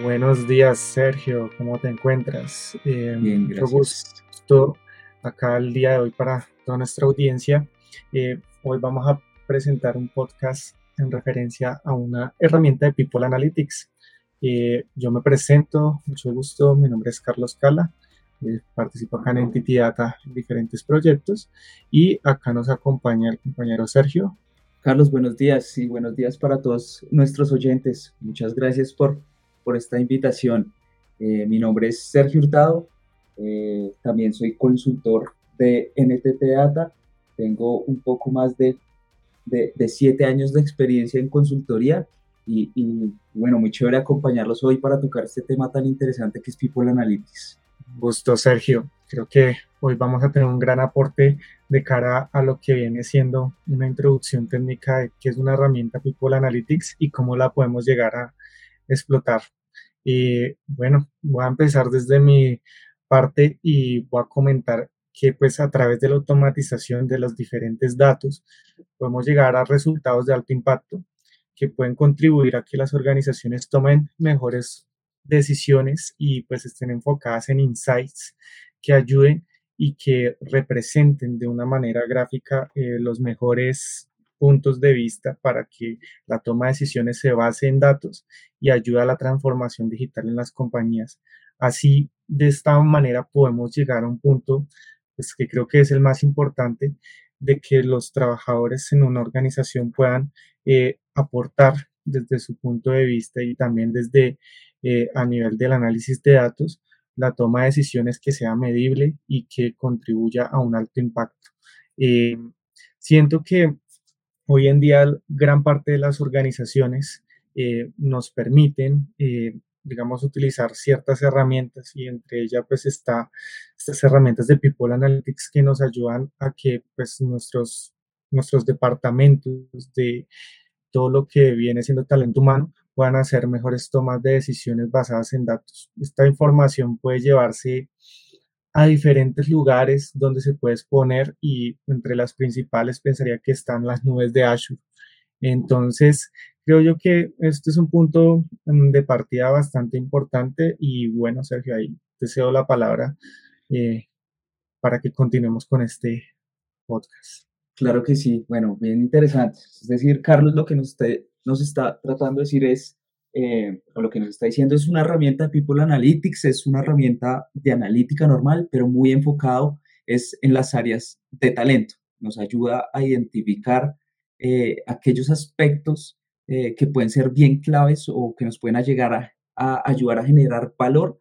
Buenos días, Sergio. ¿Cómo te encuentras? Eh, Bien, gracias. Mucho gusto acá el día de hoy para toda nuestra audiencia. Eh, hoy vamos a presentar un podcast en referencia a una herramienta de People Analytics. Eh, yo me presento, mucho gusto, mi nombre es Carlos Cala, participo acá en Entity Data en diferentes proyectos y acá nos acompaña el compañero Sergio. Carlos, buenos días y buenos días para todos nuestros oyentes. Muchas gracias por por esta invitación. Eh, mi nombre es Sergio Hurtado, eh, también soy consultor de NTT Data, tengo un poco más de, de, siete años de experiencia en consultoría y, y, bueno, muy chévere acompañarlos hoy para tocar este tema tan interesante que es People Analytics. Gusto, Sergio. Creo que hoy vamos a tener un gran aporte de cara a lo que viene siendo una introducción técnica de qué es una herramienta People Analytics y cómo la podemos llegar a, explotar. Y bueno, voy a empezar desde mi parte y voy a comentar que pues a través de la automatización de los diferentes datos podemos llegar a resultados de alto impacto que pueden contribuir a que las organizaciones tomen mejores decisiones y pues estén enfocadas en insights que ayuden y que representen de una manera gráfica eh, los mejores puntos de vista para que la toma de decisiones se base en datos y ayude a la transformación digital en las compañías. Así, de esta manera podemos llegar a un punto pues, que creo que es el más importante de que los trabajadores en una organización puedan eh, aportar desde su punto de vista y también desde eh, a nivel del análisis de datos la toma de decisiones que sea medible y que contribuya a un alto impacto. Eh, siento que Hoy en día gran parte de las organizaciones eh, nos permiten, eh, digamos, utilizar ciertas herramientas y entre ellas pues está estas herramientas de People Analytics que nos ayudan a que pues nuestros, nuestros departamentos de todo lo que viene siendo talento humano puedan hacer mejores tomas de decisiones basadas en datos. Esta información puede llevarse a diferentes lugares donde se puede exponer y entre las principales pensaría que están las nubes de Azure. Entonces, creo yo que este es un punto mm, de partida bastante importante y bueno, Sergio, ahí te cedo la palabra eh, para que continuemos con este podcast. Claro que sí, bueno, bien interesante. Es decir, Carlos, lo que nos, nos está tratando de decir es eh, lo que nos está diciendo es una herramienta de People Analytics, es una herramienta de analítica normal, pero muy enfocado es en las áreas de talento. Nos ayuda a identificar eh, aquellos aspectos eh, que pueden ser bien claves o que nos pueden llegar a, ayudar a generar valor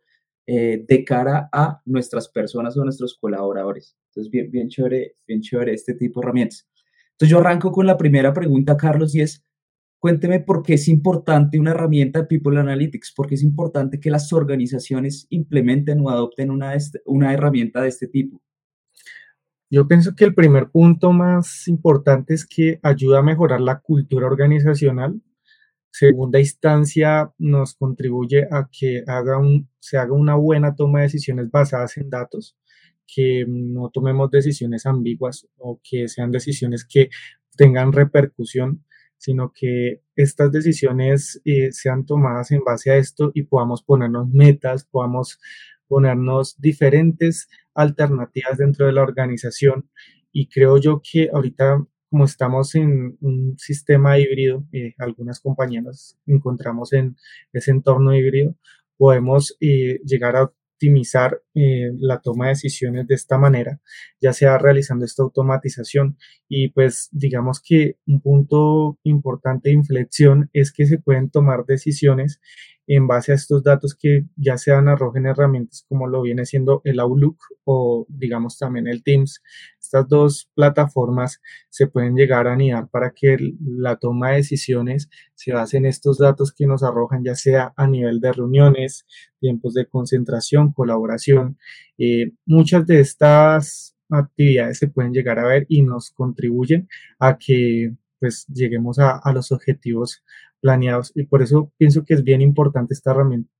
de cara a nuestras personas o nuestros colaboradores. Entonces, bien, bien, chévere, bien chévere este tipo de herramientas. Entonces, yo arranco con la primera pregunta, Carlos, y es, Cuénteme por qué es importante una herramienta de People Analytics, por qué es importante que las organizaciones implementen o adopten una, una herramienta de este tipo. Yo pienso que el primer punto más importante es que ayuda a mejorar la cultura organizacional. Segunda instancia, nos contribuye a que haga un, se haga una buena toma de decisiones basadas en datos, que no tomemos decisiones ambiguas o que sean decisiones que tengan repercusión sino que estas decisiones eh, sean tomadas en base a esto y podamos ponernos metas, podamos ponernos diferentes alternativas dentro de la organización. Y creo yo que ahorita, como estamos en un sistema híbrido, eh, algunas compañías encontramos en ese entorno híbrido, podemos eh, llegar a optimizar eh, la toma de decisiones de esta manera, ya sea realizando esta automatización. Y pues digamos que un punto importante de inflexión es que se pueden tomar decisiones en base a estos datos que ya sean arrojen herramientas como lo viene siendo el Outlook o digamos también el Teams. Estas dos plataformas se pueden llegar a anidar para que la toma de decisiones se base en estos datos que nos arrojan ya sea a nivel de reuniones, tiempos de concentración, colaboración. Eh, muchas de estas actividades se pueden llegar a ver y nos contribuyen a que pues lleguemos a, a los objetivos planeados. Y por eso pienso que es bien importante esta herramienta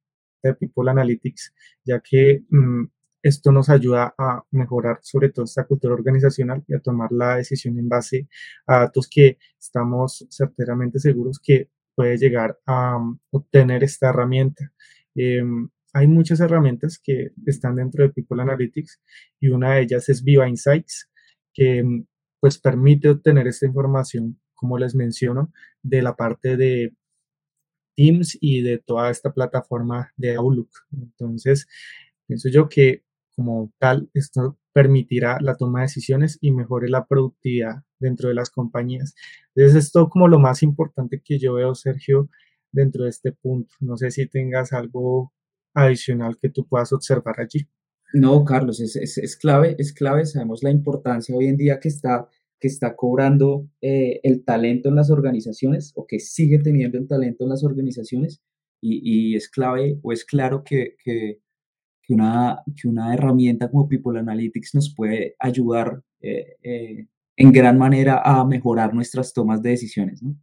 de People Analytics, ya que mm, esto nos ayuda a mejorar sobre todo esta cultura organizacional y a tomar la decisión en base a datos que estamos certeramente seguros que puede llegar a mm, obtener esta herramienta. Em, hay muchas herramientas que están dentro de People Analytics y una de ellas es Viva Insights, que em, pues permite obtener esta información, como les menciono, de la parte de Teams y de toda esta plataforma de Outlook. Entonces, pienso yo que como tal, esto permitirá la toma de decisiones y mejore la productividad dentro de las compañías. Entonces, esto como lo más importante que yo veo, Sergio, dentro de este punto. No sé si tengas algo adicional que tú puedas observar allí. No, Carlos, es, es, clave, es clave. Sabemos la importancia hoy en día que está, que está cobrando eh, el talento en las organizaciones o que sigue teniendo el talento en las organizaciones y, y es clave o es claro que, que, que, una, que una herramienta como People Analytics nos puede ayudar eh, eh, en gran manera a mejorar nuestras tomas de decisiones. ¿no?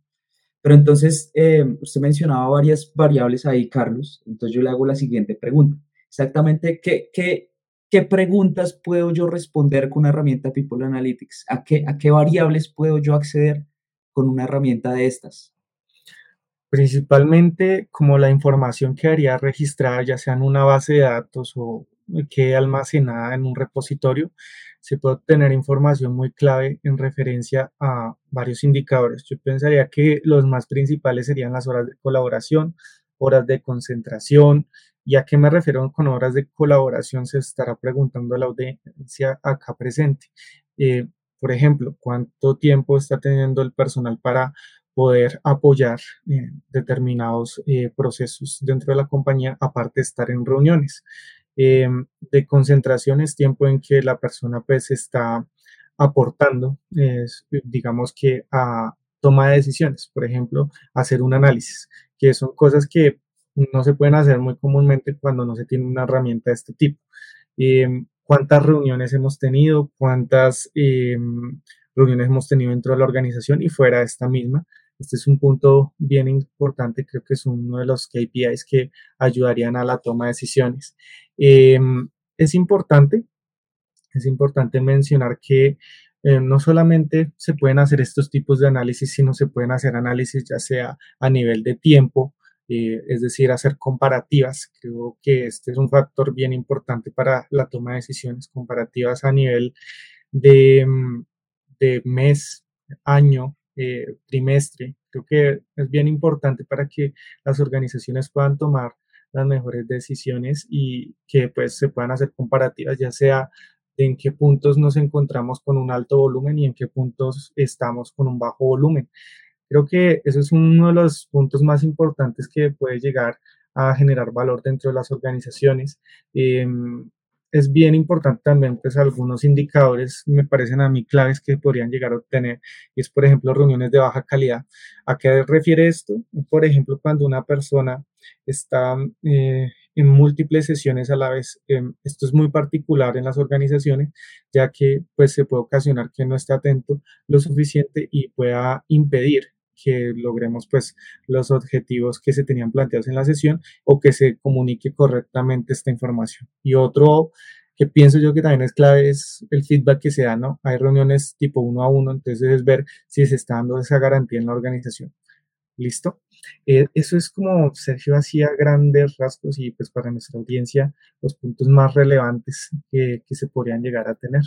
Pero entonces, eh, usted mencionaba varias variables ahí, Carlos. Entonces yo le hago la siguiente pregunta. Exactamente, ¿qué, qué, qué preguntas puedo yo responder con una herramienta People Analytics? ¿A qué, ¿A qué variables puedo yo acceder con una herramienta de estas? Principalmente como la información quedaría registrada ya sea en una base de datos o quede almacenada en un repositorio, se puede obtener información muy clave en referencia a varios indicadores. Yo pensaría que los más principales serían las horas de colaboración, horas de concentración. ¿Y a qué me refiero con horas de colaboración? Se estará preguntando la audiencia acá presente. Eh, por ejemplo, ¿cuánto tiempo está teniendo el personal para poder apoyar eh, determinados eh, procesos dentro de la compañía, aparte de estar en reuniones? De concentración es tiempo en que la persona pues está aportando, digamos que a toma de decisiones, por ejemplo, hacer un análisis, que son cosas que no se pueden hacer muy comúnmente cuando no se tiene una herramienta de este tipo. Em, ¿Cuántas reuniones hemos tenido? ¿Cuántas em, reuniones hemos tenido dentro de la organización y fuera de esta misma? Este es un punto bien importante, creo que es uno de los KPIs que ayudarían a la toma de decisiones. Em, es importante, es importante mencionar que eh, no solamente se pueden hacer estos tipos de análisis, sino se pueden hacer análisis ya sea a nivel de tiempo, eh, es decir, hacer comparativas. Creo que este es un factor bien importante para la toma de decisiones, comparativas a nivel de, mm, de mes, año, eh, trimestre. Creo que es bien importante para que las organizaciones puedan tomar las mejores decisiones y que pues se puedan hacer comparativas, ya sea en qué puntos nos encontramos con un alto volumen y en qué puntos estamos con un bajo volumen. Creo que eso es uno de los puntos más importantes que puede llegar a generar valor dentro de las organizaciones. Em, es bien importante también, pues algunos indicadores me parecen a mí claves que podrían llegar a obtener, y es, por ejemplo, reuniones de baja calidad. ¿A qué refiere esto? Por ejemplo, cuando una persona está eh, en múltiples sesiones a la vez, em, esto es muy particular en las organizaciones, ya que pues se puede ocasionar que no esté atento lo suficiente y pueda impedir que logremos pues los objetivos que se tenían planteados en la sesión o que se comunique correctamente esta información. Y otro que pienso yo que también es clave es el feedback que se da, ¿no? Hay reuniones tipo uno a uno, entonces es ver si se está dando esa garantía en la organización. ¿Listo? Eh, eso es como Sergio hacía grandes rasgos y pues para nuestra audiencia los puntos más relevantes que, que se podrían llegar a tener.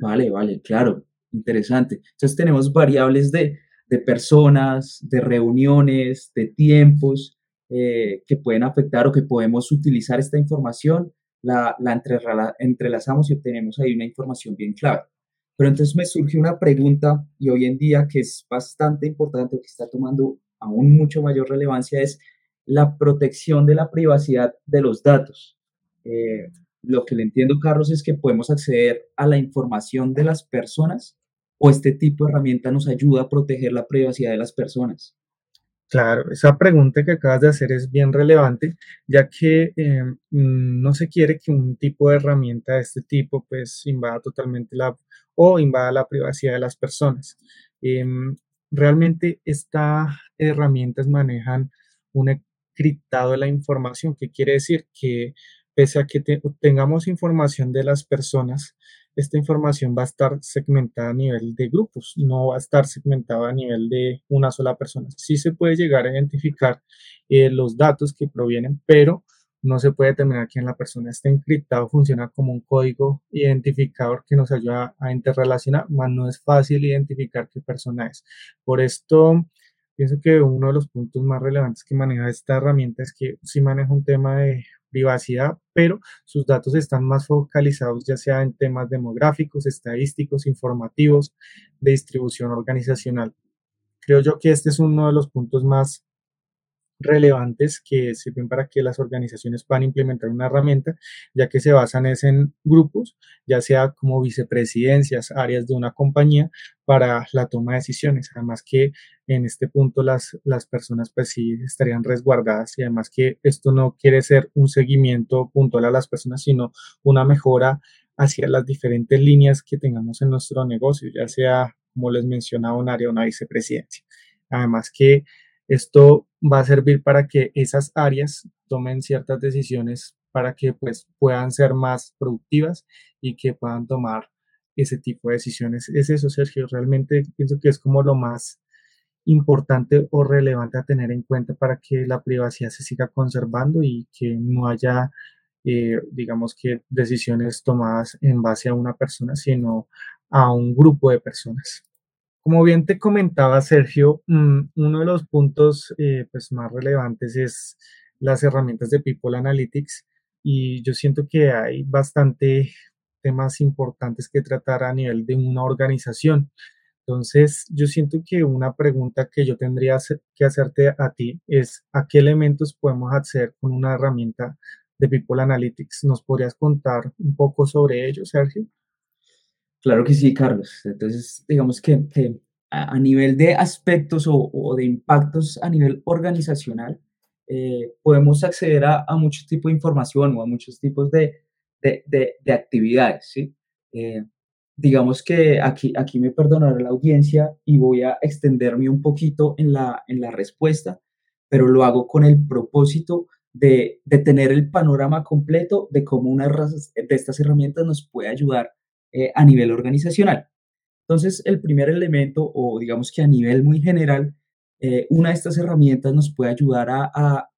Vale, vale, claro, interesante. Entonces tenemos variables de de personas, de reuniones, de tiempos eh, que pueden afectar o que podemos utilizar esta información, la, la entrelazamos y obtenemos ahí una información bien clave. Pero entonces me surge una pregunta y hoy en día que es bastante importante, que está tomando aún mucho mayor relevancia, es la protección de la privacidad de los datos. Eh, lo que le entiendo, Carlos, es que podemos acceder a la información de las personas o este tipo de herramienta nos ayuda a proteger la privacidad de las personas? Claro, esa pregunta que acabas de hacer es bien relevante, ya que em, no se quiere que un tipo de herramienta de este tipo pues invada totalmente la o invada la privacidad de las personas. Em, realmente estas herramientas manejan un encriptado de la información, que quiere decir que pese a que tengamos información de las personas, esta información va a estar segmentada a nivel de grupos, no va a estar segmentada a nivel de una sola persona. Sí se puede llegar a identificar eh, los datos que provienen, pero no se puede determinar quién la persona está encriptado, funciona como un código identificador que nos ayuda a interrelacionar, mas no es fácil identificar qué persona es. Por esto, pienso que uno de los puntos más relevantes que maneja esta herramienta es que sí maneja un tema de privacidad, pero sus datos están más focalizados ya sea en temas demográficos, estadísticos, informativos, de distribución organizacional. Creo yo que este es uno de los puntos más relevantes que sirven para que las organizaciones puedan implementar una herramienta, ya que se basan en grupos, ya sea como vicepresidencias, áreas de una compañía para la toma de decisiones. Además que en este punto las, las personas pues sí estarían resguardadas y además que esto no quiere ser un seguimiento puntual a las personas, sino una mejora hacia las diferentes líneas que tengamos en nuestro negocio, ya sea, como les mencionaba, un área, una vicepresidencia. Además que esto va a servir para que esas áreas tomen ciertas decisiones para que pues puedan ser más productivas y que puedan tomar ese tipo de decisiones. Es eso, Sergio. Realmente pienso que es como lo más importante o relevante a tener en cuenta para que la privacidad se siga conservando y que no haya, eh, digamos que, decisiones tomadas en base a una persona, sino a un grupo de personas. Como bien te comentaba, Sergio, mm, uno de los puntos eh, pues, más relevantes es las herramientas de People Analytics y yo siento que hay bastante temas importantes que tratar a nivel de una organización. Entonces, yo siento que una pregunta que yo tendría que hacerte a ti es, ¿a qué elementos podemos acceder con una herramienta de People Analytics? ¿Nos podrías contar un poco sobre ello, Sergio? Claro que sí, Carlos. Entonces, digamos que, a, nivel de aspectos o, de impactos a nivel organizacional, eh, podemos acceder a, muchos tipos de información o a muchos tipos de, actividades. ¿sí? Eh, digamos que aquí, aquí me perdonará la audiencia y voy a extenderme un poquito en la, en la respuesta, pero lo hago con el propósito de, de tener el panorama completo de cómo una de estas herramientas nos puede ayudar eh, a nivel organizacional. Entonces, el primer elemento, o digamos que a nivel muy general, eh, una de estas herramientas nos puede ayudar a,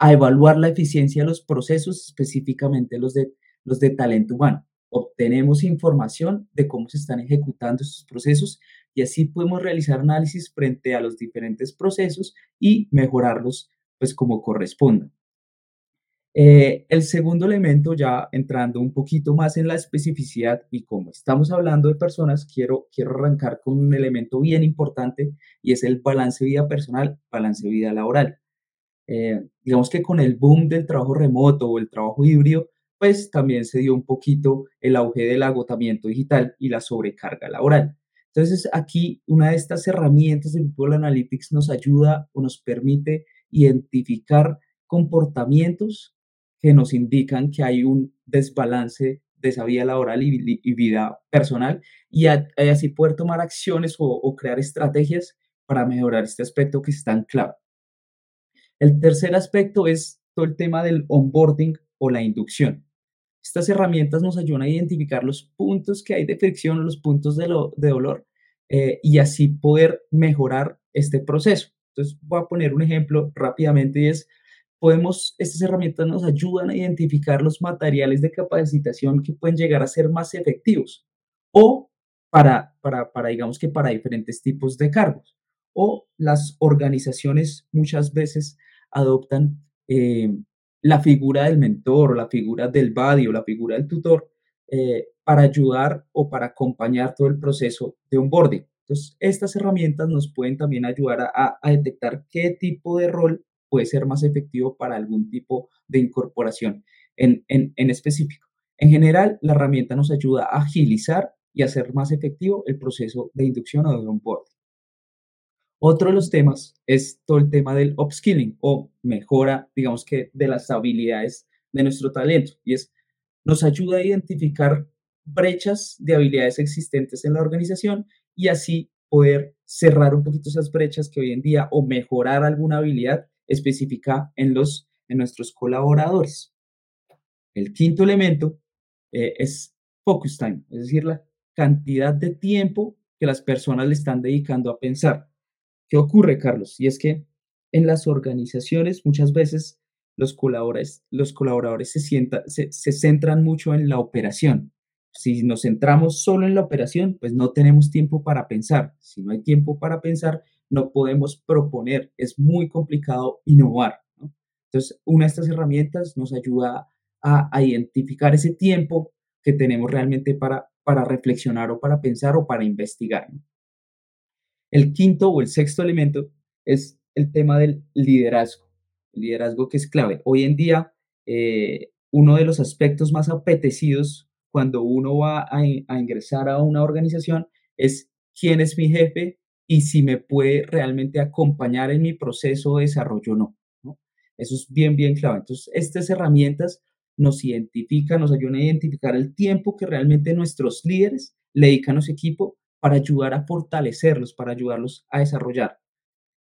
evaluar la eficiencia de los procesos, específicamente los de, los de talento humano. Obtenemos información de cómo se están ejecutando estos procesos y así podemos realizar análisis frente a los diferentes procesos y mejorarlos pues como corresponda. Eh, el segundo elemento, ya entrando un poquito más en la especificidad y como estamos hablando de personas, quiero, quiero arrancar con un elemento bien importante y es el balance vida personal, balance vida laboral. Eh, digamos que con el boom del trabajo remoto o el trabajo híbrido, pues también se dio un poquito el auge del agotamiento digital y la sobrecarga laboral. Entonces, aquí una de estas herramientas de Google Analytics nos ayuda o nos permite identificar comportamientos que nos indican que hay un desbalance de esa vida laboral y, vida personal y, así poder tomar acciones o, crear estrategias para mejorar este aspecto que es tan clave. El tercer aspecto es todo el tema del onboarding o la inducción. Estas herramientas nos ayudan a identificar los puntos que hay de fricción, los puntos de, de dolor eh, y así poder mejorar este proceso. Entonces, voy a poner un ejemplo rápidamente y es podemos, estas herramientas nos ayudan a identificar los materiales de capacitación que pueden llegar a ser más efectivos o para, para, para digamos que para diferentes tipos de cargos. O las organizaciones muchas veces adoptan eh, la figura del mentor la figura del buddy o la figura del tutor eh, para ayudar o para acompañar todo el proceso de onboarding. Entonces, estas herramientas nos pueden también ayudar a detectar qué tipo de rol puede ser más efectivo para algún tipo de incorporación en, en, específico. En general, la herramienta nos ayuda a agilizar y hacer más efectivo el proceso de inducción o de onboarding. Otro de los temas es todo el tema del upskilling o mejora, digamos que, de las habilidades de nuestro talento. Y es, nos ayuda a identificar brechas de habilidades existentes en la organización y así poder cerrar un poquito esas brechas que hoy en día o mejorar alguna habilidad específica en, los, en nuestros colaboradores. El quinto elemento eh, es focus time, es decir, la cantidad de tiempo que las personas le están dedicando a pensar. ¿Qué ocurre, Carlos? Y es que en las organizaciones muchas veces los colaboradores, los colaboradores se, sienta, se, se centran mucho en la operación. Si nos centramos solo en la operación, pues no tenemos tiempo para pensar. Si no hay tiempo para pensar, no podemos proponer. Es muy complicado innovar. ¿no? Entonces, una de estas herramientas nos ayuda a, identificar ese tiempo que tenemos realmente para, para reflexionar o para pensar o para investigar. El quinto o el sexto elemento es el tema del liderazgo. Liderazgo que es clave. Hoy en día, eh, uno de los aspectos más apetecidos cuando uno va a, ingresar a una organización es quién es mi jefe y si me puede realmente acompañar en mi proceso de desarrollo o no, no. Eso es bien, bien clave. Entonces, estas herramientas nos identifican, nos ayudan a identificar el tiempo que realmente nuestros líderes le dedican a su equipo para ayudar a fortalecerlos, para ayudarlos a desarrollar.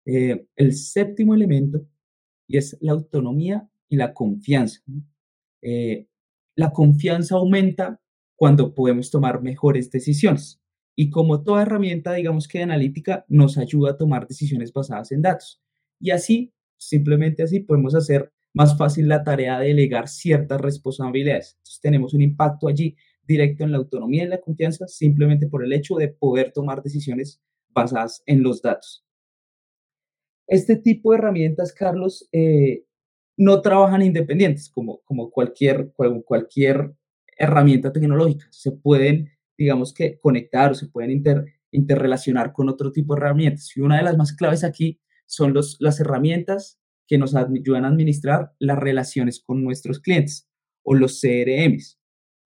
Eh, el séptimo elemento y es la autonomía y la confianza. Eh, la confianza aumenta cuando podemos tomar mejores decisiones. Y como toda herramienta, digamos que de analítica, nos ayuda a tomar decisiones basadas en datos. Y así, simplemente así, podemos hacer más fácil la tarea de delegar ciertas responsabilidades. Entonces, tenemos un impacto allí directo en la autonomía y la confianza simplemente por el hecho de poder tomar decisiones basadas en los datos. Este tipo de herramientas, Carlos, eh, no trabajan independientes como, como cualquier, cualquier herramienta tecnológica. Se pueden, digamos que, conectar o se pueden inter, interrelacionar con otro tipo de herramientas. Y una de las más claves aquí son los, las herramientas que nos ayudan a administrar las relaciones con nuestros clientes o los CRMs.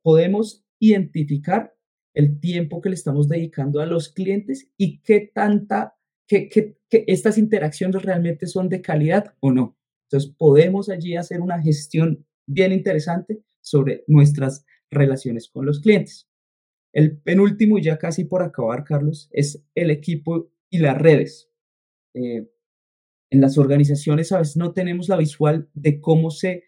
Podemos identificar el tiempo que le estamos dedicando a los clientes y qué tanta, que, que, que estas interacciones realmente son de calidad o no. Entonces podemos allí hacer una gestión bien interesante sobre nuestras relaciones con los clientes. El penúltimo, ya casi por acabar, Carlos, es el equipo y las redes. Eh, en las organizaciones a veces no tenemos la visual de cómo se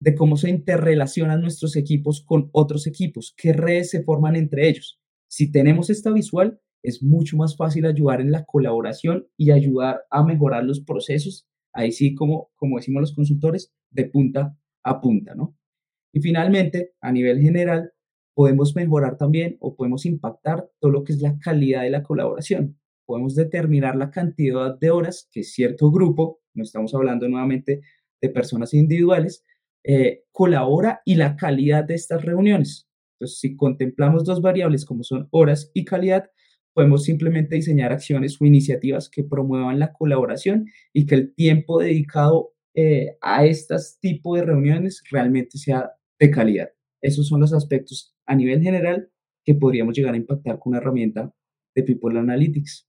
de cómo se interrelacionan nuestros equipos con otros equipos, qué redes se forman entre ellos. Si tenemos esta visual, es mucho más fácil ayudar en la colaboración y ayudar a mejorar los procesos, ahí sí, como, como decimos los consultores, de punta a punta, ¿no? Y finalmente, a nivel general, podemos mejorar también o podemos impactar todo lo que es la calidad de la colaboración. Podemos determinar la cantidad de horas que cierto grupo, no estamos hablando nuevamente de personas individuales, eh, colabora y la calidad de estas reuniones. Entonces, si contemplamos dos variables como son horas y calidad, podemos simplemente diseñar acciones o iniciativas que promuevan la colaboración y que el tiempo dedicado eh, a estos tipos de reuniones realmente sea de calidad. Esos son los aspectos a nivel general que podríamos llegar a impactar con una herramienta de People Analytics.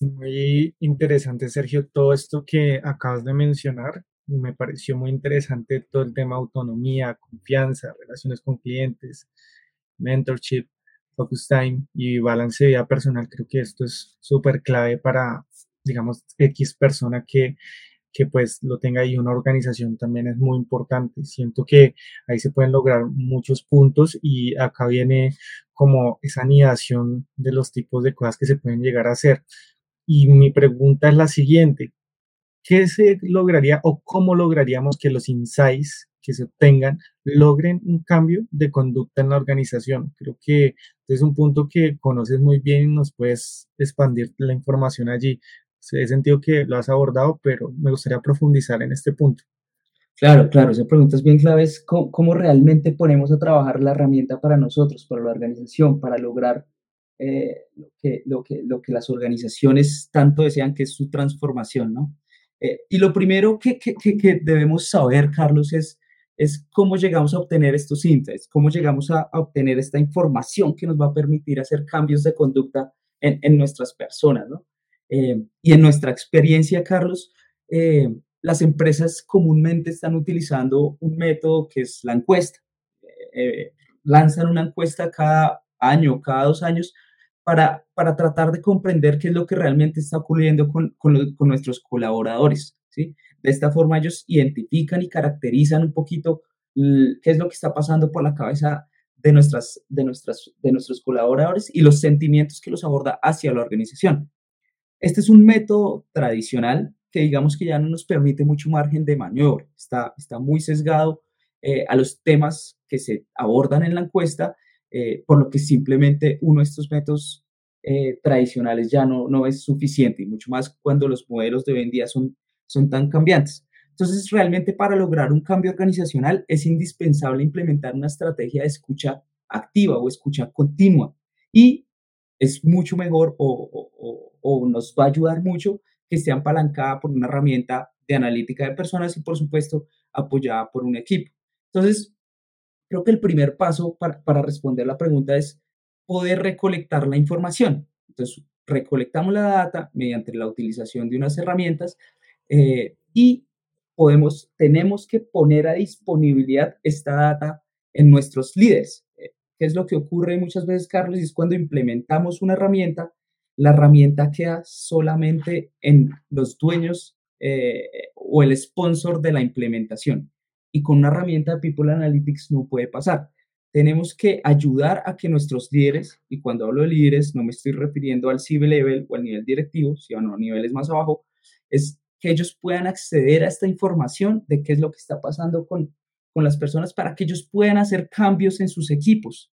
Muy interesante, Sergio, todo esto que acabas de mencionar me pareció muy interesante todo el tema autonomía, confianza, relaciones con clientes, mentorship, focus time y balance de vida personal. Creo que esto es súper clave para, digamos, X persona que, que pues lo tenga ahí. Una organización también es muy importante. Siento que ahí se pueden lograr muchos puntos y acá viene como esa anidación de los tipos de cosas que se pueden llegar a hacer. Y mi pregunta es la siguiente, ¿qué se lograría o cómo lograríamos que los insights que se obtengan logren un cambio de conducta en la organización? Creo que es un punto que conoces muy bien y nos puedes expandir la información allí. He sentido que lo has abordado, pero me gustaría profundizar en este punto. Claro, claro, esa pregunta es bien clave, es cómo, cómo realmente ponemos a trabajar la herramienta para nosotros, para la organización, para lograr eh, lo, que, lo, que, lo que las organizaciones tanto desean, que es su transformación, ¿no? Eh, y lo primero que, que, que, debemos saber, Carlos, es, es cómo llegamos a obtener estos insights, cómo llegamos a, a, obtener esta información que nos va a permitir hacer cambios de conducta en, en nuestras personas, ¿no? Eh, y en nuestra experiencia, Carlos, eh, las empresas comúnmente están utilizando un método que es la encuesta. Eh, lanzan una encuesta cada año, cada dos años, para, para tratar de comprender qué es lo que realmente está ocurriendo con, con, los, con nuestros colaboradores. ¿sí? De esta forma ellos identifican y caracterizan un poquito qué es lo que está pasando por la cabeza de, nuestras, de, nuestras, de nuestros colaboradores y los sentimientos que los aborda hacia la organización. Este es un método tradicional que digamos que ya no nos permite mucho margen de maniobra, está, está muy sesgado eh, a los temas que se abordan en la encuesta, eh, por lo que simplemente uno de estos métodos eh, tradicionales ya no, no es suficiente, y mucho más cuando los modelos de hoy en día son, son tan cambiantes. Entonces, realmente para lograr un cambio organizacional es indispensable implementar una estrategia de escucha activa o escucha continua y es mucho mejor o, o, nos va a ayudar mucho que esté apalancada por una herramienta de analítica de personas y, por supuesto, apoyada por un equipo. Entonces, creo que el primer paso para, para responder la pregunta es poder recolectar la información. Entonces, recolectamos la data mediante la utilización de unas herramientas eh, y podemos, tenemos que poner a disponibilidad esta data en nuestros líderes. ¿Qué es lo que ocurre muchas veces, Carlos? es cuando implementamos una herramienta, la herramienta queda solamente en los dueños eh, o el sponsor de la implementación. Y con una herramienta de People Analytics no puede pasar. Tenemos que ayudar a que nuestros líderes, y cuando hablo de líderes no me estoy refiriendo al C-level o al nivel directivo, sino a niveles más abajo, es que ellos puedan acceder a esta información de qué es lo que está pasando con, con las personas para que ellos puedan hacer cambios en sus equipos.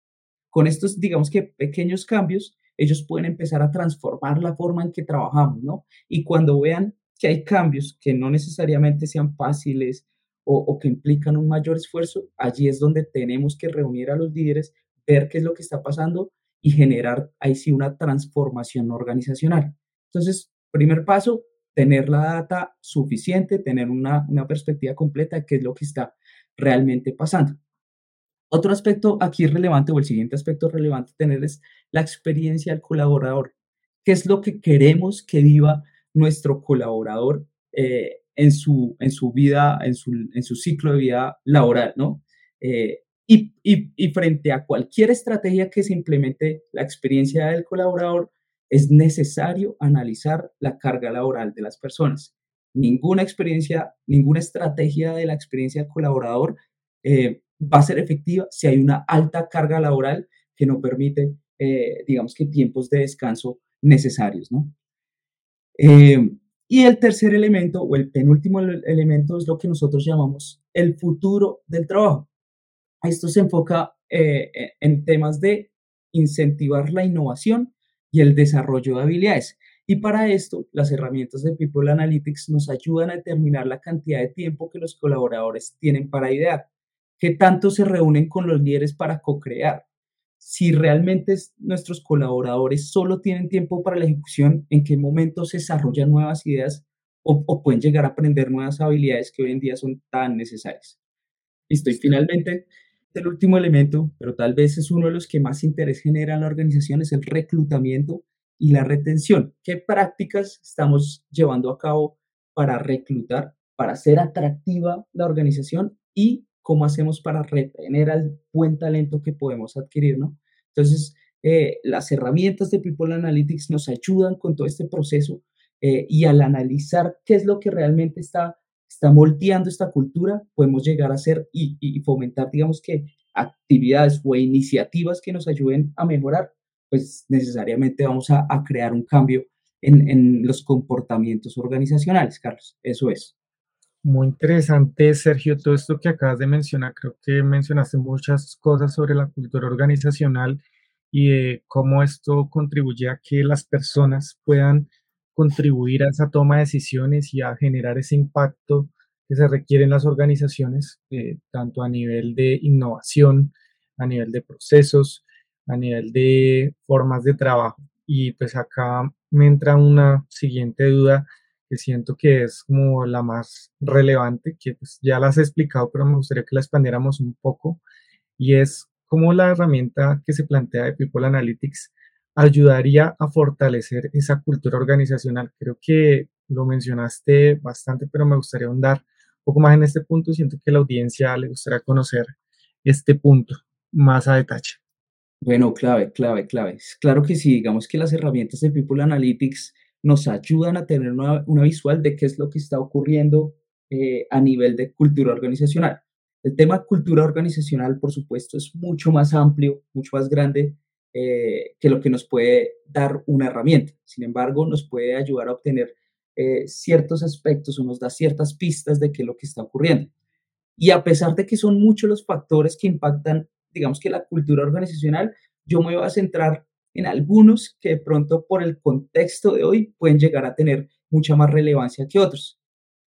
Con estos, digamos que pequeños cambios, ellos pueden empezar a transformar la forma en que trabajamos, ¿no? Y cuando vean que hay cambios que no necesariamente sean fáciles o, que implican un mayor esfuerzo, allí es donde tenemos que reunir a los líderes, ver qué es lo que está pasando y generar ahí sí una transformación organizacional. Entonces, primer paso, tener la data suficiente, tener una, una perspectiva completa de qué es lo que está realmente pasando. Otro aspecto aquí relevante o el siguiente aspecto relevante tener es la experiencia del colaborador. ¿Qué es lo que queremos que viva nuestro colaborador eh, en, su, en su vida, en su, en su ciclo de vida laboral, ¿no? Eh, y, frente a cualquier estrategia que se implemente la experiencia del colaborador, es necesario analizar la carga laboral de las personas. Ninguna experiencia, ninguna estrategia de la experiencia del colaborador eh, va a ser efectiva si hay una alta carga laboral que no permite, eh, digamos que, tiempos de descanso necesarios, ¿no? Eh, y el tercer elemento o el penúltimo elemento es lo que nosotros llamamos el futuro del trabajo. Esto se enfoca en temas de incentivar la innovación y el desarrollo de habilidades. Y para esto, las herramientas de People Analytics nos ayudan a determinar la cantidad de tiempo que los colaboradores tienen para idear, qué tanto se reúnen con los líderes para co-crear, si realmente nuestros colaboradores solo tienen tiempo para la ejecución, en qué momento se desarrollan nuevas ideas o, o pueden llegar a aprender nuevas habilidades que hoy en día son tan necesarias. Listo, y finalmente, el último elemento, pero tal vez es uno de los que más interés genera en la organización, es el reclutamiento y la retención. ¿Qué prácticas estamos llevando a cabo para reclutar, para hacer atractiva la organización y cómo hacemos para retener al buen talento que podemos adquirir, ¿no? Entonces, eh, las herramientas de People Analytics nos ayudan con todo este proceso eh, y al analizar qué es lo que realmente está está moldeando esta cultura, podemos llegar a hacer y, fomentar, digamos que, actividades o iniciativas que nos ayuden a mejorar, pues necesariamente vamos a, crear un cambio en, en, los comportamientos organizacionales, Carlos. Eso es. Muy interesante, Sergio, todo esto que acabas de mencionar. Creo que mencionaste muchas cosas sobre la cultura organizacional y cómo esto contribuye a que las personas puedan contribuir a esa toma de decisiones y a generar ese impacto que se requiere en las organizaciones, eh, tanto a nivel de innovación, a nivel de procesos, a nivel de formas de trabajo. Y pues acá me entra una siguiente duda que siento que es como la más relevante, que pues ya las he explicado, pero me gustaría que la expandiéramos un poco, y es cómo la herramienta que se plantea de People Analytics ayudaría a fortalecer esa cultura organizacional. Creo que lo mencionaste bastante, pero me gustaría ahondar un poco más en este punto. Siento que la audiencia le gustaría conocer este punto más a detalle. Bueno, clave, clave, clave. Claro que sí, digamos que las herramientas de People Analytics nos ayudan a tener una, visual de qué es lo que está ocurriendo eh, a nivel de cultura organizacional. El tema cultura organizacional, por supuesto, es mucho más amplio, mucho más grande eh, que lo que nos puede dar una herramienta. Sin embargo, nos puede ayudar a obtener eh, ciertos aspectos o nos da ciertas pistas de qué es lo que está ocurriendo. Y a pesar de que son muchos los factores que impactan, digamos que la cultura organizacional, yo me voy a centrar en algunos que de pronto por el contexto de hoy pueden llegar a tener mucha más relevancia que otros.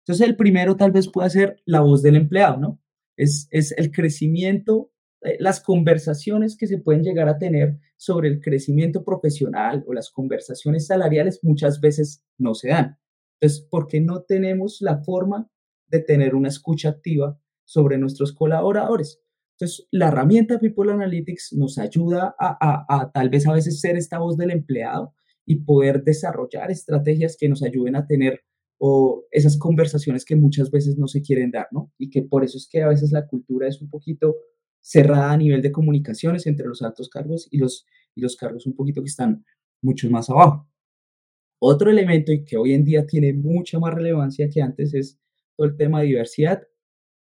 Entonces, el primero tal vez pueda ser la voz del empleado, ¿no? Es, es el crecimiento, eh, las conversaciones que se pueden llegar a tener sobre el crecimiento profesional o las conversaciones salariales muchas veces no se dan. Entonces, porque no tenemos la forma de tener una escucha activa sobre nuestros colaboradores. Entonces, la herramienta People Analytics nos ayuda a, tal vez a veces ser esta voz del empleado y poder desarrollar estrategias que nos ayuden a tener o esas conversaciones que muchas veces no se quieren dar, ¿no? Y que por eso es que a veces la cultura es un poquito cerrada a nivel de comunicaciones entre los altos cargos y los, y los cargos un poquito que están mucho más abajo. Otro elemento y que hoy en día tiene mucha más relevancia que antes es todo el tema de diversidad,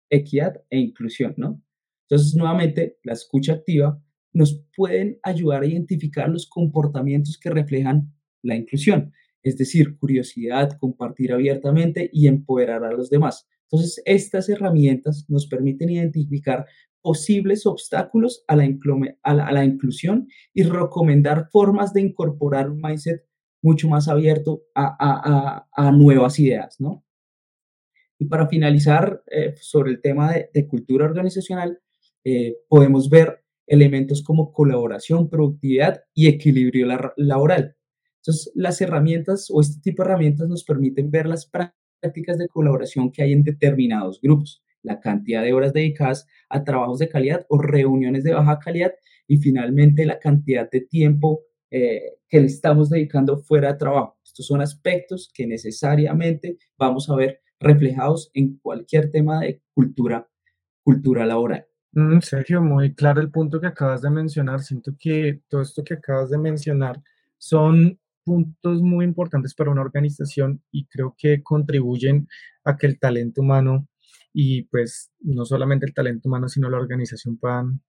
equidad e inclusión, ¿no? Entonces, nuevamente, la escucha activa nos pueden ayudar a identificar los comportamientos que reflejan la inclusión, es decir, curiosidad, compartir abiertamente y empoderar a los demás. Entonces, estas herramientas nos permiten identificar posibles obstáculos a la, inclusión y recomendar formas de incorporar un mindset mucho más abierto a nuevas ideas, ¿no? Y para finalizar eh, sobre el tema de, de cultura organizacional, eh, podemos ver elementos como colaboración, productividad y equilibrio laboral. Entonces, las herramientas o este tipo de herramientas nos permiten ver las prácticas de colaboración que hay en determinados grupos, la cantidad de horas dedicadas a trabajos de calidad o reuniones de baja calidad y finalmente la cantidad de tiempo eh, que le estamos dedicando fuera de trabajo. Estos son aspectos que necesariamente vamos a ver reflejados en cualquier tema de cultura, cultura laboral. Mm, Sergio, muy claro el punto que acabas de mencionar. Siento que todo esto que acabas de mencionar son puntos muy importantes para una organización y creo que contribuyen a que el talento humano y pues no solamente el talento humano, sino la organización puedan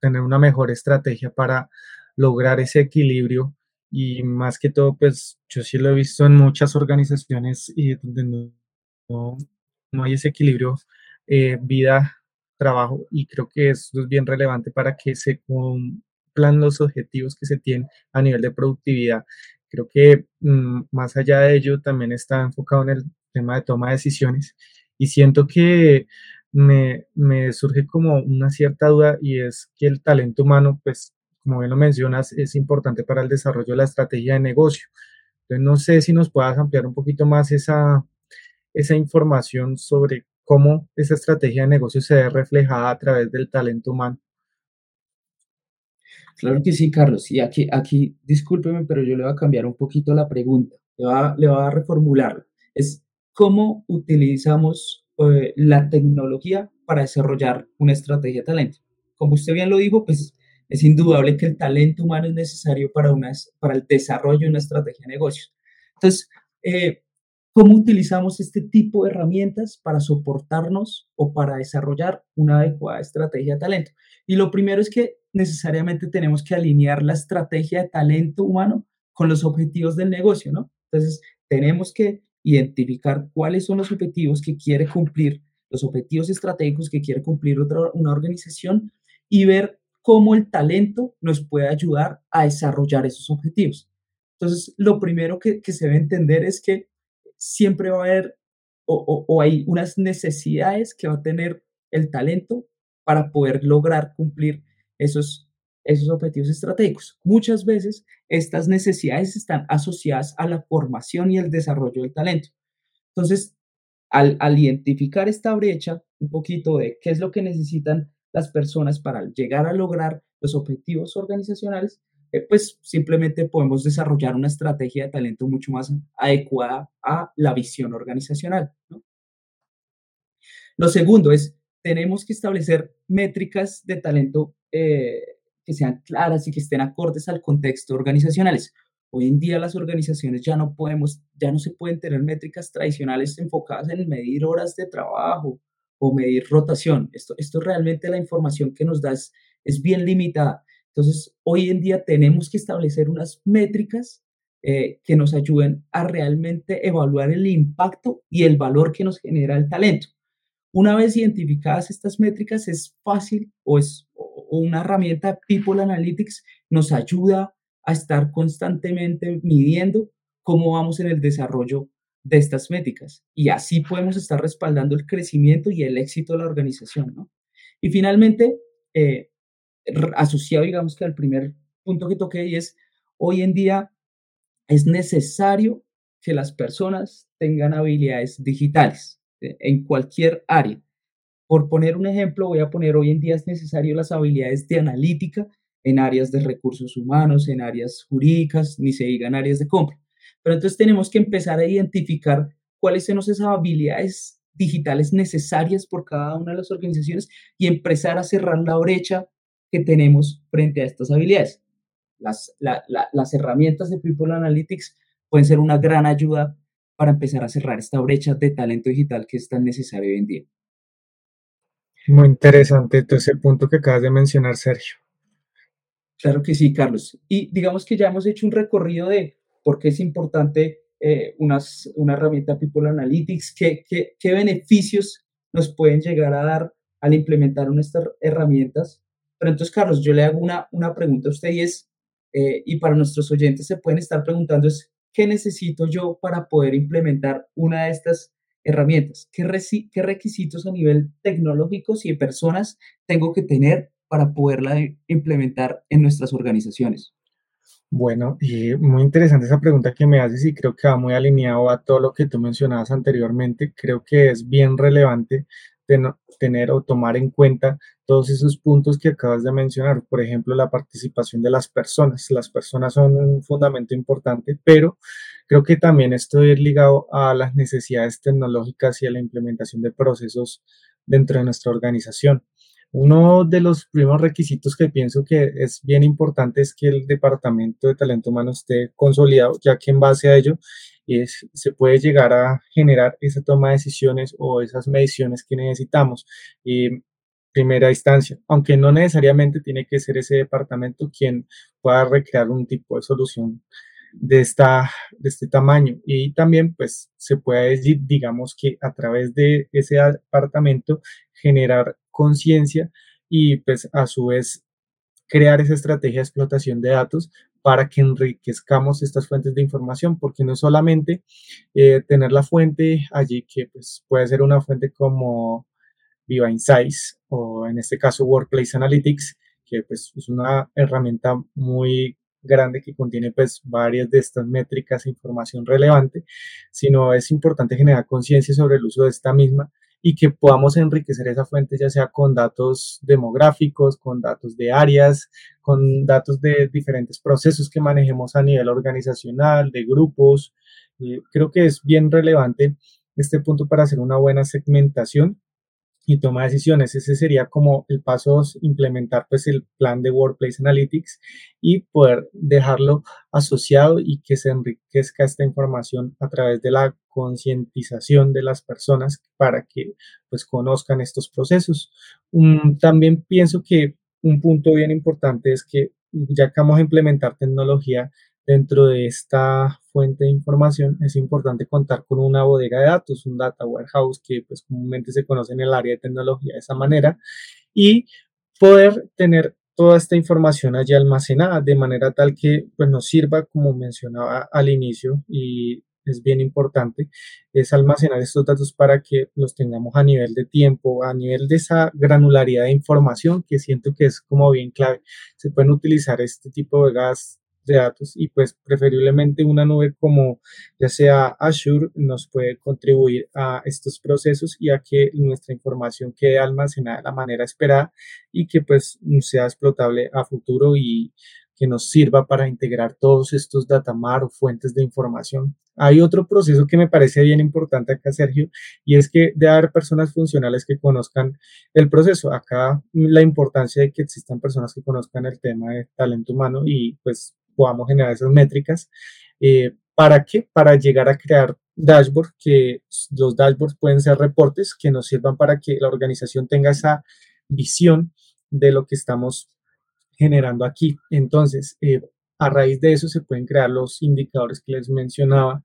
tener una mejor estrategia para lograr ese equilibrio y más que todo, pues yo sí lo he visto en muchas organizaciones y donde no, no, hay ese equilibrio eh, vida trabajo y creo que esto es bien relevante para que se cumplan los objetivos que se tienen a nivel de productividad. Creo que mm, más allá de ello también está enfocado en el tema de toma de decisiones y siento que me, me surge como una cierta duda y es que el talento humano, pues como bien lo mencionas, es importante para el desarrollo de la estrategia de negocio. Entonces no sé si nos puedas ampliar un poquito más esa, esa información sobre cómo esa estrategia de negocio se ve reflejada a través del talento humano. Claro que sí, Carlos. Y aquí, aquí, discúlpeme, pero yo le voy a cambiar un poquito la pregunta. Le voy a, le voy a reformular. Es cómo utilizamos eh, la tecnología para desarrollar una estrategia de talento. Como usted bien lo dijo, pues es indudable que el talento humano es necesario para, unas, para el desarrollo de una estrategia de negocios. Entonces, eh, cómo utilizamos este tipo de herramientas para soportarnos o para desarrollar una adecuada estrategia de talento. Y lo primero es que necesariamente tenemos que alinear la estrategia de talento humano con los objetivos del negocio, ¿no? Entonces, tenemos que identificar cuáles son los objetivos que quiere cumplir, los objetivos estratégicos que quiere cumplir otra, una organización y ver cómo el talento nos puede ayudar a desarrollar esos objetivos. Entonces, lo primero que, que se debe entender es que siempre va a haber o, hay unas necesidades que va a tener el talento para poder lograr cumplir esos, esos objetivos estratégicos. Muchas veces estas necesidades están asociadas a la formación y el desarrollo del talento. Entonces, al, al, identificar esta brecha, un poquito de qué es lo que necesitan las personas para llegar a lograr los objetivos organizacionales, eh, pues simplemente podemos desarrollar una estrategia de talento mucho más adecuada a la visión organizacional. Lo segundo es, tenemos que establecer métricas de talento eh, que sean claras y que estén acordes al contexto organizacionales. Hoy en día las organizaciones ya no podemos, ya no se pueden tener métricas tradicionales enfocadas en medir horas de trabajo o medir rotación. Esto, esto realmente la información que nos da es, es bien limitada. Entonces, hoy en día tenemos que establecer unas métricas eh, que nos ayuden a realmente evaluar el impacto y el valor que nos genera el talento. Una vez identificadas estas métricas, es fácil o es una herramienta People Analytics nos ayuda a estar constantemente midiendo cómo vamos en el desarrollo de estas métricas y así podemos estar respaldando el crecimiento y el éxito de la organización. ¿no? Y finalmente, eh, asociado, digamos que al primer punto que toqué, y es hoy en día es necesario que las personas tengan habilidades digitales eh, en cualquier área. Por poner un ejemplo, voy a poner hoy en día es necesario las habilidades de analítica en áreas de recursos humanos, en áreas jurídicas, ni se digan áreas de compra. Pero entonces tenemos que empezar a identificar cuáles son esas habilidades digitales necesarias por cada una de las organizaciones y empezar a cerrar la brecha que tenemos frente a estas habilidades. Las, las herramientas de People Analytics pueden ser una gran ayuda para empezar a cerrar esta brecha de talento digital que es tan necesario hoy en día. Muy interesante todo ese punto que acabas de mencionar, Sergio. Claro que sí, Carlos. Y digamos que ya hemos hecho un recorrido de por qué es importante eh, unas, una herramienta People Analytics, qué, qué, qué beneficios nos pueden llegar a dar al implementar estas herramientas pero entonces, Carlos, yo le hago una, una pregunta a usted y es, eh, y para nuestros oyentes se pueden estar preguntando es, ¿qué necesito yo para poder implementar una de estas herramientas? ¿Qué, qué requisitos a nivel tecnológico y de personas tengo que tener para poderla implementar en nuestras organizaciones? Bueno, y muy interesante esa pregunta que me haces y creo que va muy alineado a todo lo que tú mencionabas anteriormente. Creo que es bien relevante tener o tomar en cuenta todos esos puntos que acabas de mencionar. Por ejemplo, la participación de las personas. Las personas son un fundamento importante, pero creo que también esto es ligado a las necesidades tecnológicas y a la implementación de procesos dentro de nuestra organización. Uno de los primeros requisitos que pienso que es bien importante es que el departamento de talento humano esté consolidado, ya que en base a ello se puede llegar a generar esa toma de decisiones o esas mediciones que necesitamos. Y primera instancia, aunque no necesariamente tiene que ser ese departamento quien pueda recrear un tipo de solución de, esta, de este tamaño. Y también, pues, se puede decir, digamos que a través de ese departamento generar conciencia y, pues, a su vez, crear esa estrategia de explotación de datos para que enriquezcamos estas fuentes de información, porque no solamente eh, tener la fuente allí, que pues, puede ser una fuente como Viva Insights o en este caso Workplace Analytics, que pues, es una herramienta muy grande que contiene pues varias de estas métricas e información relevante, sino es importante generar conciencia sobre el uso de esta misma y que podamos enriquecer esa fuente ya sea con datos demográficos, con datos de áreas, con datos de diferentes procesos que manejemos a nivel organizacional, de grupos. Eh, creo que es bien relevante este punto para hacer una buena segmentación y toma decisiones. Ese sería como el paso, implementar pues el plan de Workplace Analytics y poder dejarlo asociado y que se enriquezca esta información a través de la concientización de las personas para que pues conozcan estos procesos. también pienso que un punto bien importante es que ya que vamos a implementar tecnología, Dentro de esta fuente de información es importante contar con una bodega de datos, un data warehouse que pues comúnmente se conoce en el área de tecnología de esa manera y poder tener toda esta información allí almacenada de manera tal que pues nos sirva como mencionaba al inicio y es bien importante es almacenar estos datos para que los tengamos a nivel de tiempo, a nivel de esa granularidad de información que siento que es como bien clave. Se pueden utilizar este tipo de gas de datos y pues preferiblemente una nube como ya sea Azure nos puede contribuir a estos procesos y a que nuestra información quede almacenada de la manera esperada y que pues sea explotable a futuro y que nos sirva para integrar todos estos datamar o fuentes de información. Hay otro proceso que me parece bien importante acá, Sergio, y es que de haber personas funcionales que conozcan el proceso. Acá la importancia de que existan personas que conozcan el tema de talento humano y pues podamos generar esas métricas. Eh, ¿Para qué? Para llegar a crear dashboard, que los dashboards pueden ser reportes que nos sirvan para que la organización tenga esa visión de lo que estamos generando aquí. Entonces, eh, a raíz de eso se pueden crear los indicadores que les mencionaba,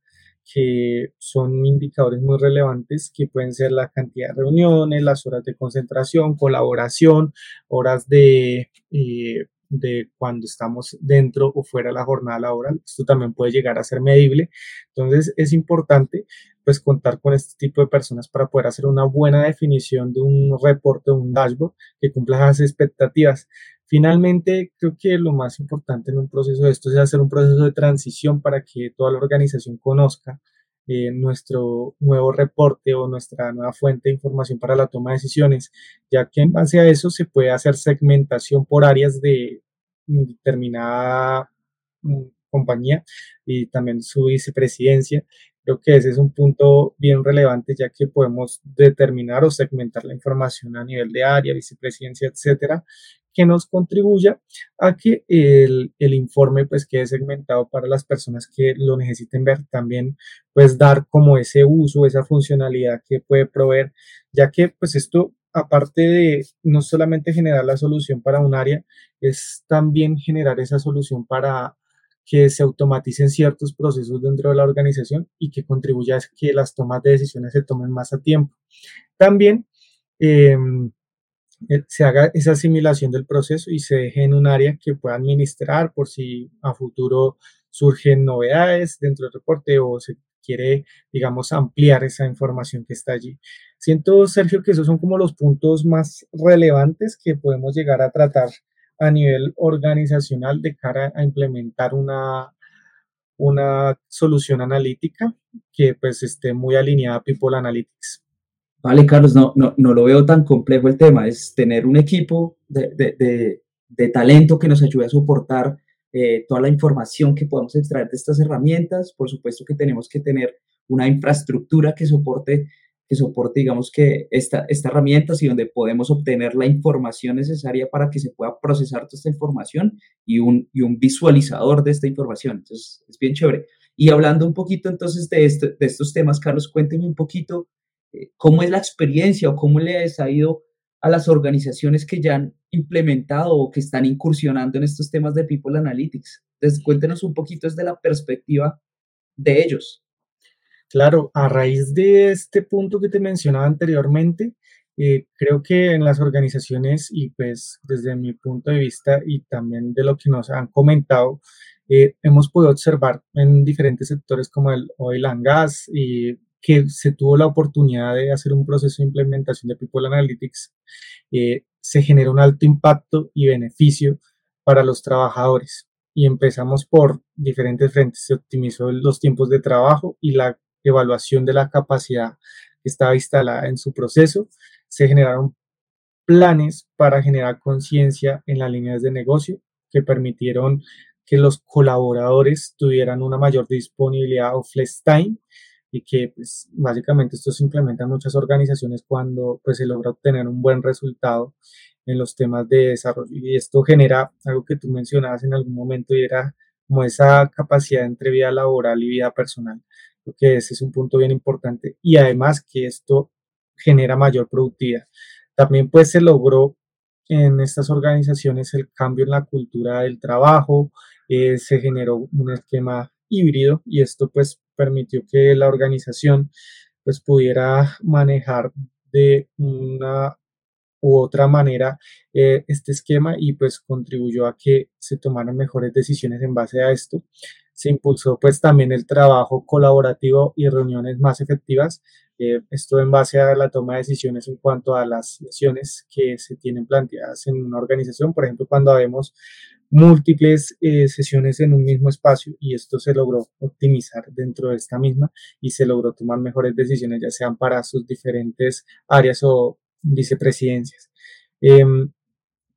que son indicadores muy relevantes, que pueden ser la cantidad de reuniones, las horas de concentración, colaboración, horas de, eh, de cuando estamos dentro o fuera de la jornada laboral. Esto también puede llegar a ser medible. Entonces, es importante pues contar con este tipo de personas para poder hacer una buena definición de un reporte, un dashboard que cumpla las expectativas. Finalmente, creo que lo más importante en un proceso de esto es hacer un proceso de transición para que toda la organización conozca eh, nuestro nuevo reporte o nuestra nueva fuente de información para la toma de decisiones, ya que en base a eso se puede hacer segmentación por áreas de determinada mm, compañía y también su vicepresidencia. Creo que ese es un punto bien relevante ya que podemos determinar o segmentar la información a nivel de área, vicepresidencia, etcétera, que nos contribuya a que el, informe pues quede segmentado para las personas que lo necesiten ver. También pues dar como ese uso esa funcionalidad que puede proveer ya que pues esto aparte de no solamente generar la solución para un área es también generar esa solución para que se automaticen ciertos procesos dentro de la organización y que contribuya a que las tomas de decisiones se tomen más a tiempo. También em, eh, se haga esa asimilación del proceso y se deje en un área que pueda administrar por si a futuro surgen novedades dentro del reporte o se quiere, digamos, ampliar esa información que está allí. Siento, Sergio, que esos son como los puntos más relevantes que podemos llegar a tratar a nivel organizacional de cara a implementar una, una solución analítica que pues esté muy alineada a People Analytics. Vale, Carlos, no, no, no lo veo tan complejo el tema, es tener un equipo de, de, de, talento que nos ayude a soportar eh, toda la información que podemos extraer de estas herramientas. Por supuesto que tenemos que tener una infraestructura que soporte, que soporte digamos, que esta, esta herramienta y donde podemos obtener la información necesaria para que se pueda procesar toda esta información y un, y un visualizador de esta información. Entonces, es bien chévere. Y hablando un poquito entonces de, este, de estos temas, Carlos, cuénteme un poquito eh, cómo es la experiencia o cómo le ha ido a las organizaciones que ya han implementado o que están incursionando en estos temas de People Analytics. Entonces, cuéntenos un poquito desde la perspectiva de ellos. Claro, a raíz de este punto que te mencionaba anteriormente, eh, creo que en las organizaciones y pues desde mi punto de vista y también de lo que nos han comentado, eh, hemos podido observar en diferentes sectores como el oil and gas que se tuvo la oportunidad de hacer un proceso de implementación de People Analytics, eh, se generó un alto impacto y beneficio para los trabajadores. Y empezamos por diferentes frentes. Se optimizó los tiempos de trabajo y la evaluación de la capacidad que estaba instalada en su proceso. Se generaron planes para generar conciencia en las líneas de negocio que permitieron que los colaboradores tuvieran una mayor disponibilidad o flex time y que pues básicamente esto se implementa en muchas organizaciones cuando pues se logra obtener un buen resultado en los temas de desarrollo y esto genera algo que tú mencionabas en algún momento y era como esa capacidad entre vida laboral y vida personal. Que ese es un punto bien importante y además que esto genera mayor productividad. También pues se logró en estas organizaciones el cambio en la cultura del trabajo, eh, se generó un esquema híbrido y esto pues permitió que la organización pues pudiera manejar de una u otra manera eh, este esquema y pues contribuyó a que se tomaran mejores decisiones en base a esto. Se impulsó pues también el trabajo colaborativo y reuniones más efectivas, eh, esto en base a la toma de decisiones en cuanto a las sesiones que se tienen planteadas en una organización, por ejemplo, cuando vemos múltiples eh, sesiones en un mismo espacio y esto se logró optimizar dentro de esta misma y se logró tomar mejores decisiones, ya sean para sus diferentes áreas o vicepresidencias. Em,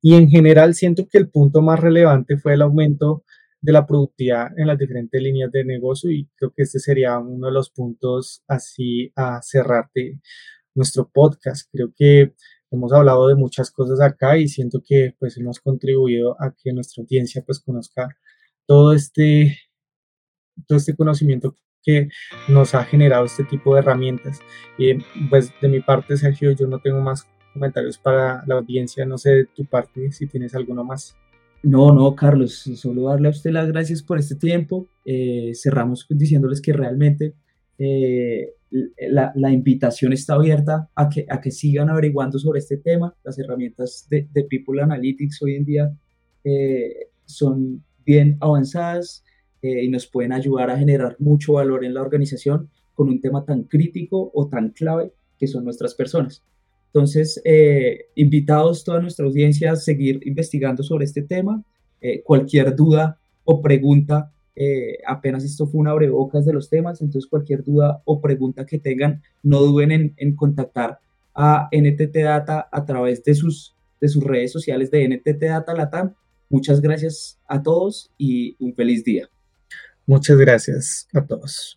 y en general siento que el punto más relevante fue el aumento de la productividad en las diferentes líneas de negocio y creo que este sería uno de los puntos así a cerrarte nuestro podcast. Creo que hemos hablado de muchas cosas acá y siento que pues hemos contribuido a que nuestra audiencia pues conozca todo este todo este conocimiento que nos ha generado este tipo de herramientas. Y pues de mi parte, Sergio, yo no tengo más comentarios para la audiencia, no sé de tu parte si tienes alguno más. No, no, Carlos, solo darle a usted las gracias por este tiempo. Eh, cerramos diciéndoles que realmente eh, la, la, invitación está abierta a que, a que sigan averiguando sobre este tema. Las herramientas de, People Analytics hoy en día eh, son bien avanzadas y nos pueden ayudar a generar mucho valor en la organización con un tema tan crítico o tan clave que son nuestras personas. Entonces, eh, invitados toda nuestra audiencia a seguir investigando sobre este tema. cualquier duda o pregunta eh, apenas esto fue una abrebocas de los temas, entonces cualquier duda o pregunta que tengan, no duden en, contactar a NTT Data a través de sus, de sus redes sociales de NTT Data Latam. Muchas gracias a todos y un feliz día. Muchas gracias a todos.